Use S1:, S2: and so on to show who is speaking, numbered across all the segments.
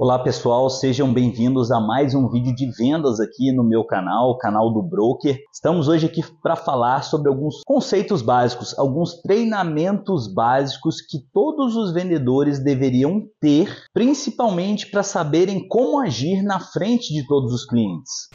S1: Olá pessoal, sejam bem-vindos a mais um vídeo de vendas aqui no meu canal, o canal do Broker. Estamos hoje aqui para falar sobre alguns conceitos básicos, alguns treinamentos básicos que todos os vendedores deveriam ter, principalmente para saberem como agir na frente de todos os clientes.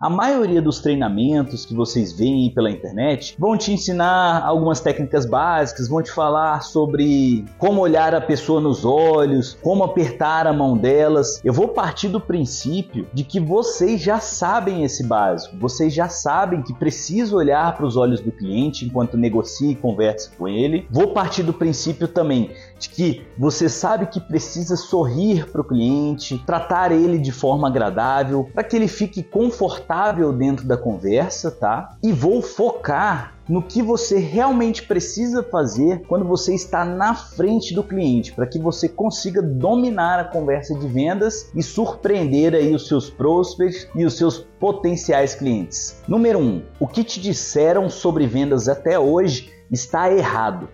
S1: A maioria dos treinamentos que vocês veem pela internet vão te ensinar algumas técnicas básicas, vão te falar sobre como olhar a pessoa nos olhos, como apertar a mão delas. Eu vou partir do princípio de que vocês já sabem esse básico, vocês já sabem que precisa olhar para os olhos do cliente enquanto negocia e conversa com ele. Vou partir do princípio também de que você sabe que precisa sorrir para o cliente, tratar ele de forma agradável, para que ele fique confortável dentro da conversa, tá? E vou focar no que você realmente precisa fazer quando você está na frente do cliente, para que você consiga dominar a conversa de vendas e surpreender aí os seus prospects e os seus potenciais clientes. Número 1, um, o que te disseram sobre vendas até hoje está errado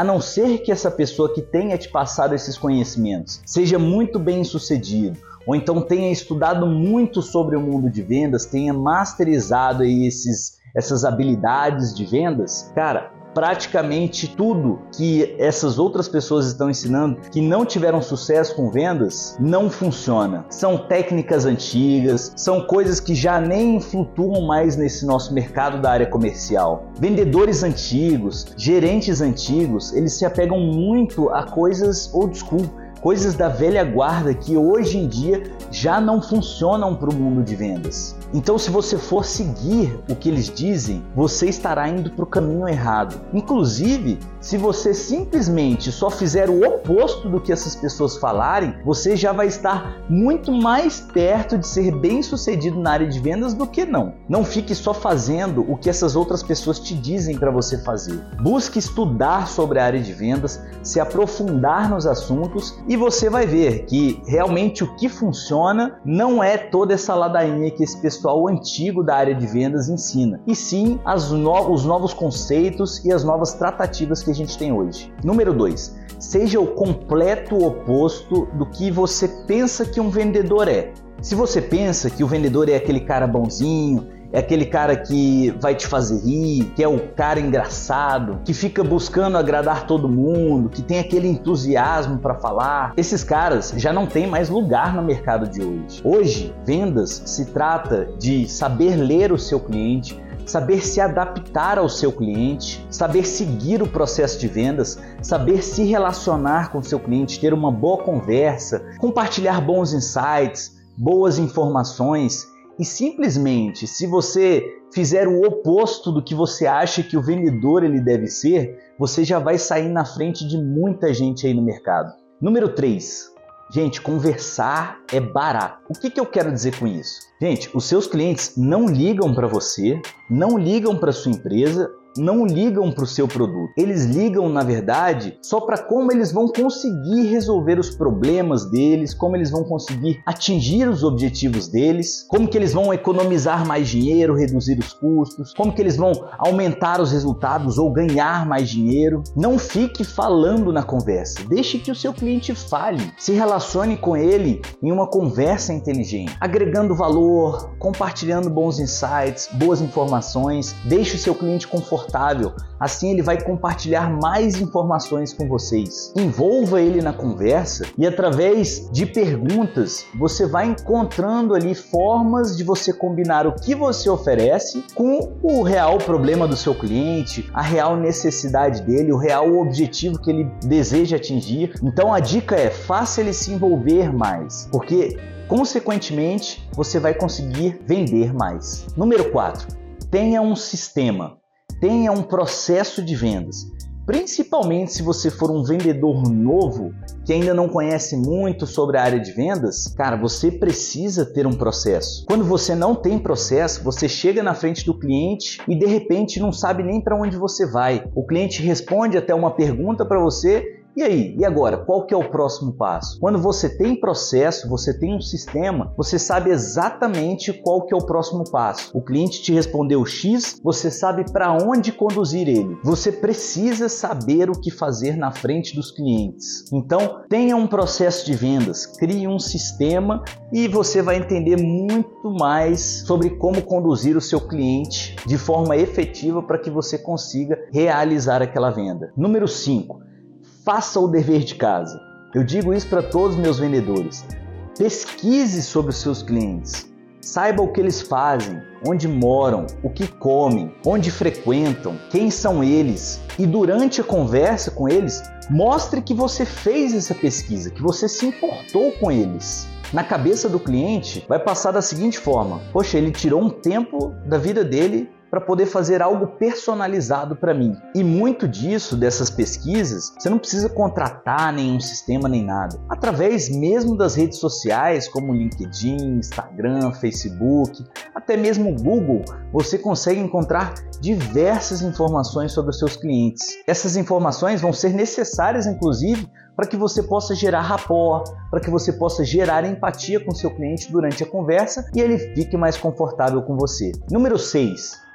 S1: a não ser que essa pessoa que tenha te passado esses conhecimentos seja muito bem sucedido, ou então tenha estudado muito sobre o mundo de vendas, tenha masterizado aí esses, essas habilidades de vendas, cara, praticamente tudo que essas outras pessoas estão ensinando que não tiveram sucesso com vendas não funciona. São técnicas antigas, são coisas que já nem flutuam mais nesse nosso mercado da área comercial. Vendedores antigos, gerentes antigos, eles se apegam muito a coisas old school coisas da velha guarda que hoje em dia já não funcionam para o mundo de vendas. Então, se você for seguir o que eles dizem, você estará indo para o caminho errado. Inclusive, se você simplesmente só fizer o oposto do que essas pessoas falarem, você já vai estar muito mais perto de ser bem sucedido na área de vendas do que não. Não fique só fazendo o que essas outras pessoas te dizem para você fazer. Busque estudar sobre a área de vendas, se aprofundar nos assuntos e você vai ver que realmente o que funciona não é toda essa ladainha que esse pessoal pessoal antigo da área de vendas ensina, e sim no os novos conceitos e as novas tratativas que a gente tem hoje. Número 2. Seja o completo oposto do que você pensa que um vendedor é. Se você pensa que o vendedor é aquele cara bonzinho, é aquele cara que vai te fazer rir, que é o cara engraçado, que fica buscando agradar todo mundo, que tem aquele entusiasmo para falar. Esses caras já não têm mais lugar no mercado de hoje. Hoje, vendas se trata de saber ler o seu cliente, saber se adaptar ao seu cliente, saber seguir o processo de vendas, saber se relacionar com o seu cliente, ter uma boa conversa, compartilhar bons insights, boas informações e simplesmente, se você fizer o oposto do que você acha que o vendedor ele deve ser, você já vai sair na frente de muita gente aí no mercado. Número 3. Gente, conversar é barato. O que, que eu quero dizer com isso? Gente, os seus clientes não ligam para você, não ligam para sua empresa não ligam para o seu produto. Eles ligam, na verdade, só para como eles vão conseguir resolver os problemas deles, como eles vão conseguir atingir os objetivos deles, como que eles vão economizar mais dinheiro, reduzir os custos, como que eles vão aumentar os resultados ou ganhar mais dinheiro. Não fique falando na conversa. Deixe que o seu cliente fale. Se relacione com ele em uma conversa inteligente, agregando valor, compartilhando bons insights, boas informações. Deixe o seu cliente confortável confortável. Assim ele vai compartilhar mais informações com vocês. Envolva ele na conversa e através de perguntas você vai encontrando ali formas de você combinar o que você oferece com o real problema do seu cliente, a real necessidade dele, o real objetivo que ele deseja atingir. Então a dica é faça ele se envolver mais, porque consequentemente você vai conseguir vender mais. Número 4. Tenha um sistema tenha um processo de vendas. Principalmente se você for um vendedor novo que ainda não conhece muito sobre a área de vendas, cara, você precisa ter um processo. Quando você não tem processo, você chega na frente do cliente e de repente não sabe nem para onde você vai. O cliente responde até uma pergunta para você E aí, e agora? Qual que é o próximo passo? Quando você tem processo, você tem um sistema, você sabe exatamente qual que é o próximo passo. O cliente te respondeu X, você sabe para onde conduzir ele. Você precisa saber o que fazer na frente dos clientes. Então, tenha um processo de vendas, crie um sistema e você vai entender muito mais sobre como conduzir o seu cliente de forma efetiva para que você consiga realizar aquela venda. Número 5 faça o dever de casa. Eu digo isso para todos os meus vendedores. Pesquise sobre os seus clientes. Saiba o que eles fazem, onde moram, o que comem, onde frequentam, quem são eles. E durante a conversa com eles, mostre que você fez essa pesquisa, que você se importou com eles. Na cabeça do cliente, vai passar da seguinte forma: Poxa, ele tirou um tempo da vida dele para poder fazer algo personalizado para mim. E muito disso, dessas pesquisas, você não precisa contratar nenhum sistema nem nada. Através mesmo das redes sociais, como LinkedIn, Instagram, Facebook, até mesmo Google, você consegue encontrar diversas informações sobre os seus clientes. Essas informações vão ser necessárias, inclusive, para que você possa gerar rapport, para que você possa gerar empatia com seu cliente durante a conversa e ele fique mais confortável com você. Número 6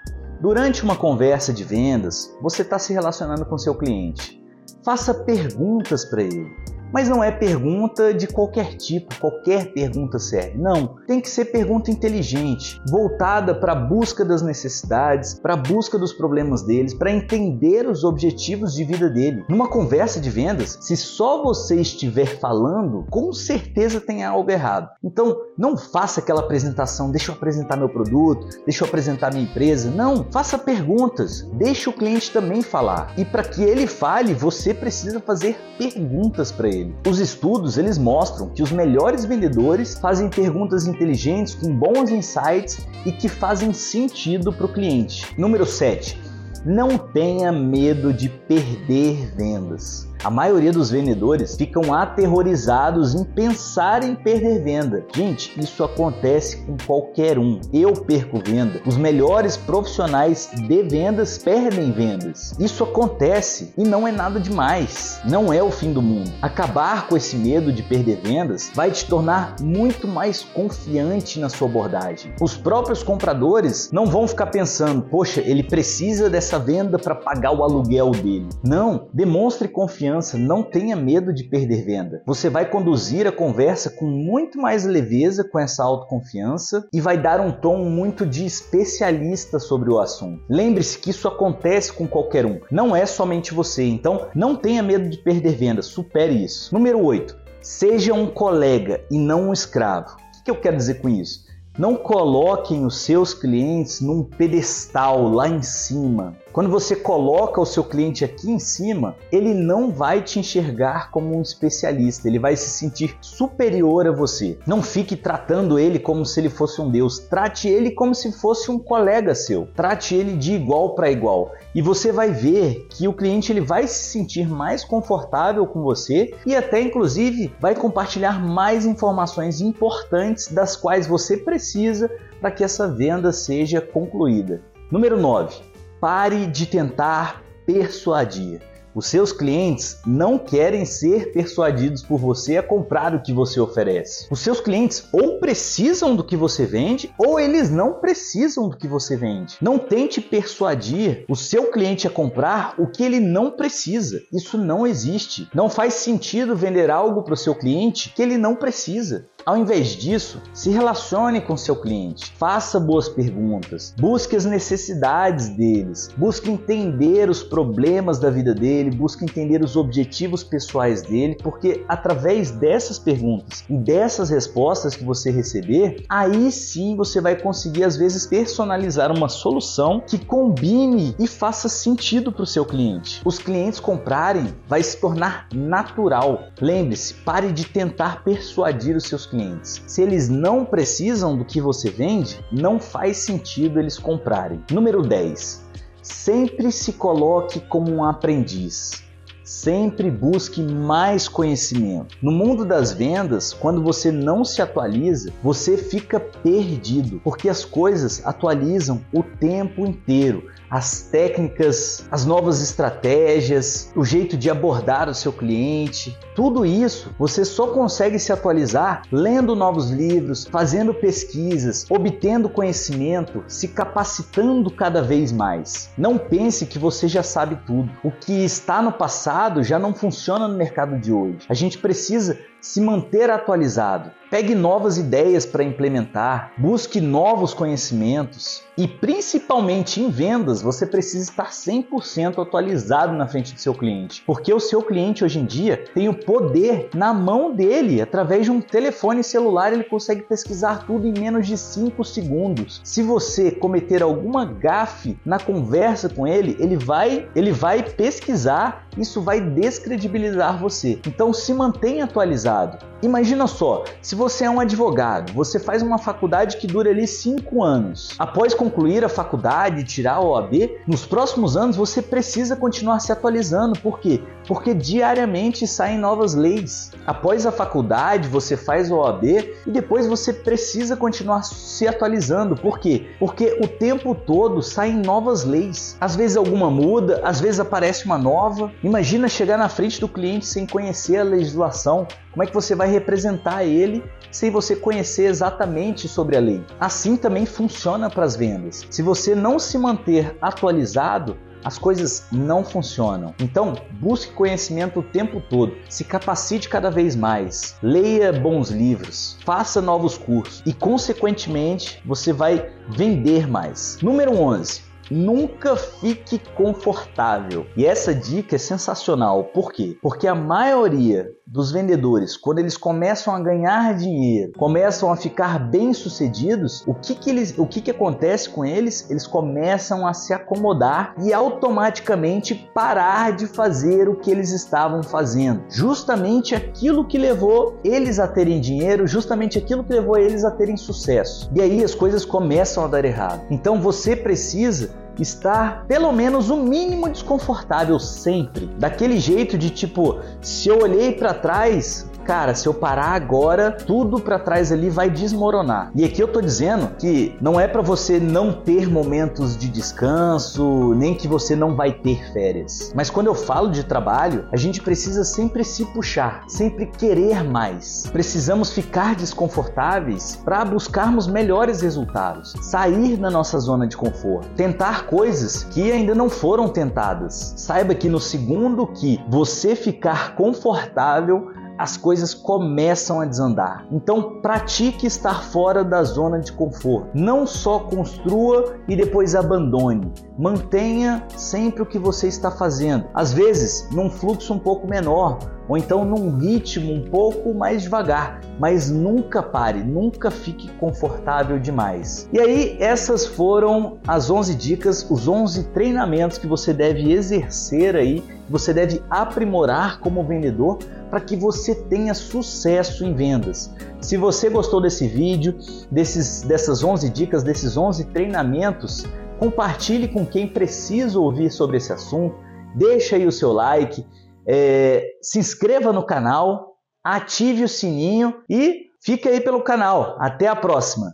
S1: Durante uma conversa de vendas, você está se relacionando com seu cliente. Faça perguntas para ele. Mas não é pergunta de qualquer tipo, qualquer pergunta serve. Não, tem que ser pergunta inteligente, voltada para a busca das necessidades, para a busca dos problemas deles, para entender os objetivos de vida dele. Numa conversa de vendas, se só você estiver falando, com certeza tem algo errado. Então, não faça aquela apresentação, deixa eu apresentar meu produto, deixa eu apresentar minha empresa. Não, faça perguntas, deixe o cliente também falar. E para que ele fale, você precisa fazer perguntas para ele ele. Os estudos eles mostram que os melhores vendedores fazem perguntas inteligentes com bons insights e que fazem sentido para o cliente. Número 7. Não tenha medo de perder vendas. A maioria dos vendedores ficam aterrorizados em pensar em perder venda. Gente, isso acontece com qualquer um. Eu perco venda. Os melhores profissionais de vendas perdem vendas. Isso acontece e não é nada demais. Não é o fim do mundo. Acabar com esse medo de perder vendas vai te tornar muito mais confiante na sua abordagem. Os próprios compradores não vão ficar pensando, poxa, ele precisa dessa venda para pagar o aluguel dele. Não, demonstre confiança confiança, não tenha medo de perder venda. Você vai conduzir a conversa com muito mais leveza com essa autoconfiança e vai dar um tom muito de especialista sobre o assunto. Lembre-se que isso acontece com qualquer um, não é somente você, então não tenha medo de perder venda, supere isso. Número 8. Seja um colega e não um escravo. O que eu quero dizer com isso? Não coloquem os seus clientes num pedestal lá em cima. Quando você coloca o seu cliente aqui em cima, ele não vai te enxergar como um especialista, ele vai se sentir superior a você. Não fique tratando ele como se ele fosse um deus, trate ele como se fosse um colega seu. Trate ele de igual para igual. E você vai ver que o cliente ele vai se sentir mais confortável com você e até inclusive vai compartilhar mais informações importantes das quais você precisa para que essa venda seja concluída. Número 9 Pare de tentar persuadir. Os seus clientes não querem ser persuadidos por você a comprar o que você oferece. Os seus clientes ou precisam do que você vende ou eles não precisam do que você vende. Não tente persuadir o seu cliente a comprar o que ele não precisa. Isso não existe. Não faz sentido vender algo para o seu cliente que ele não precisa. Ao invés disso, se relacione com seu cliente, faça boas perguntas, busque as necessidades deles, busque entender os problemas da vida dele, busque entender os objetivos pessoais dele, porque através dessas perguntas e dessas respostas que você receber, aí sim você vai conseguir às vezes personalizar uma solução que combine e faça sentido para o seu cliente. Os clientes comprarem vai se tornar natural. Lembre-se, pare de tentar persuadir os seus clientes. Se eles não precisam do que você vende, não faz sentido eles comprarem. Número 10. Sempre se coloque como um aprendiz. Sempre busque mais conhecimento. No mundo das vendas, quando você não se atualiza, você fica perdido, porque as coisas atualizam o tempo inteiro. As técnicas, as novas estratégias, o jeito de abordar o seu cliente, tudo isso você só consegue se atualizar lendo novos livros, fazendo pesquisas, obtendo conhecimento, se capacitando cada vez mais. Não pense que você já sabe tudo. O que está no passado já não funciona no mercado de hoje. A gente precisa se manter atualizado. Pegue novas ideias para implementar, busque novos conhecimentos e principalmente em vendas, você precisa estar 100% atualizado na frente do seu cliente, porque o seu cliente hoje em dia tem o poder na mão dele, através de um telefone celular, ele consegue pesquisar tudo em menos de 5 segundos. Se você cometer alguma gafe na conversa com ele, ele vai, ele vai pesquisar, isso vai descredibilizar você. Então se mantenha atualizado. Imagina só, se você é um advogado, você faz uma faculdade que dura ali 5 anos. Após concluir a faculdade, tirar a OAB, nos próximos anos você precisa continuar se atualizando. Por quê? Porque diariamente saem novas leis. Após a faculdade, você faz a OAB e depois você precisa continuar se atualizando. Por quê? Porque o tempo todo saem novas leis. Às vezes alguma muda, às vezes aparece uma nova. Imagina chegar na frente do cliente sem conhecer a legislação. Como é que você vai representar ele sem você conhecer exatamente sobre a lei? Assim também funciona para as vendas. Se você não se manter atualizado, as coisas não funcionam. Então, busque conhecimento o tempo todo, se capacite cada vez mais, leia bons livros, faça novos cursos e, consequentemente, você vai vender mais. Número 11 Nunca fique confortável. E essa dica é sensacional. Por quê? Porque a maioria dos vendedores, quando eles começam a ganhar dinheiro, começam a ficar bem-sucedidos, o que que eles, o que que acontece com eles? Eles começam a se acomodar e automaticamente parar de fazer o que eles estavam fazendo. Justamente aquilo que levou eles a terem dinheiro, justamente aquilo que levou eles a terem sucesso. E aí as coisas começam a dar errado. Então você precisa estar pelo menos o mínimo desconfortável sempre. Daquele jeito de tipo, se eu olhei para trás, cara, se eu parar agora, tudo para trás ali vai desmoronar. E aqui eu tô dizendo que não é para você não ter momentos de descanso, nem que você não vai ter férias. Mas quando eu falo de trabalho, a gente precisa sempre se puxar, sempre querer mais. Precisamos ficar desconfortáveis para buscarmos melhores resultados, sair da nossa zona de conforto, tentar coisas que ainda não foram tentadas. Saiba que no segundo que você ficar confortável, as coisas começam a desandar. Então, pratique estar fora da zona de conforto. Não só construa e depois abandone. Mantenha sempre o que você está fazendo. Às vezes, num fluxo um pouco menor, ou então num ritmo um pouco mais devagar, mas nunca pare, nunca fique confortável demais. E aí, essas foram as 11 dicas, os 11 treinamentos que você deve exercer aí, você deve aprimorar como vendedor para que você tenha sucesso em vendas. Se você gostou desse vídeo, desses, dessas 11 dicas, desses 11 treinamentos, compartilhe com quem precisa ouvir sobre esse assunto, deixa aí o seu like, é, se inscreva no canal, ative o sininho e fique aí pelo canal. Até a próxima!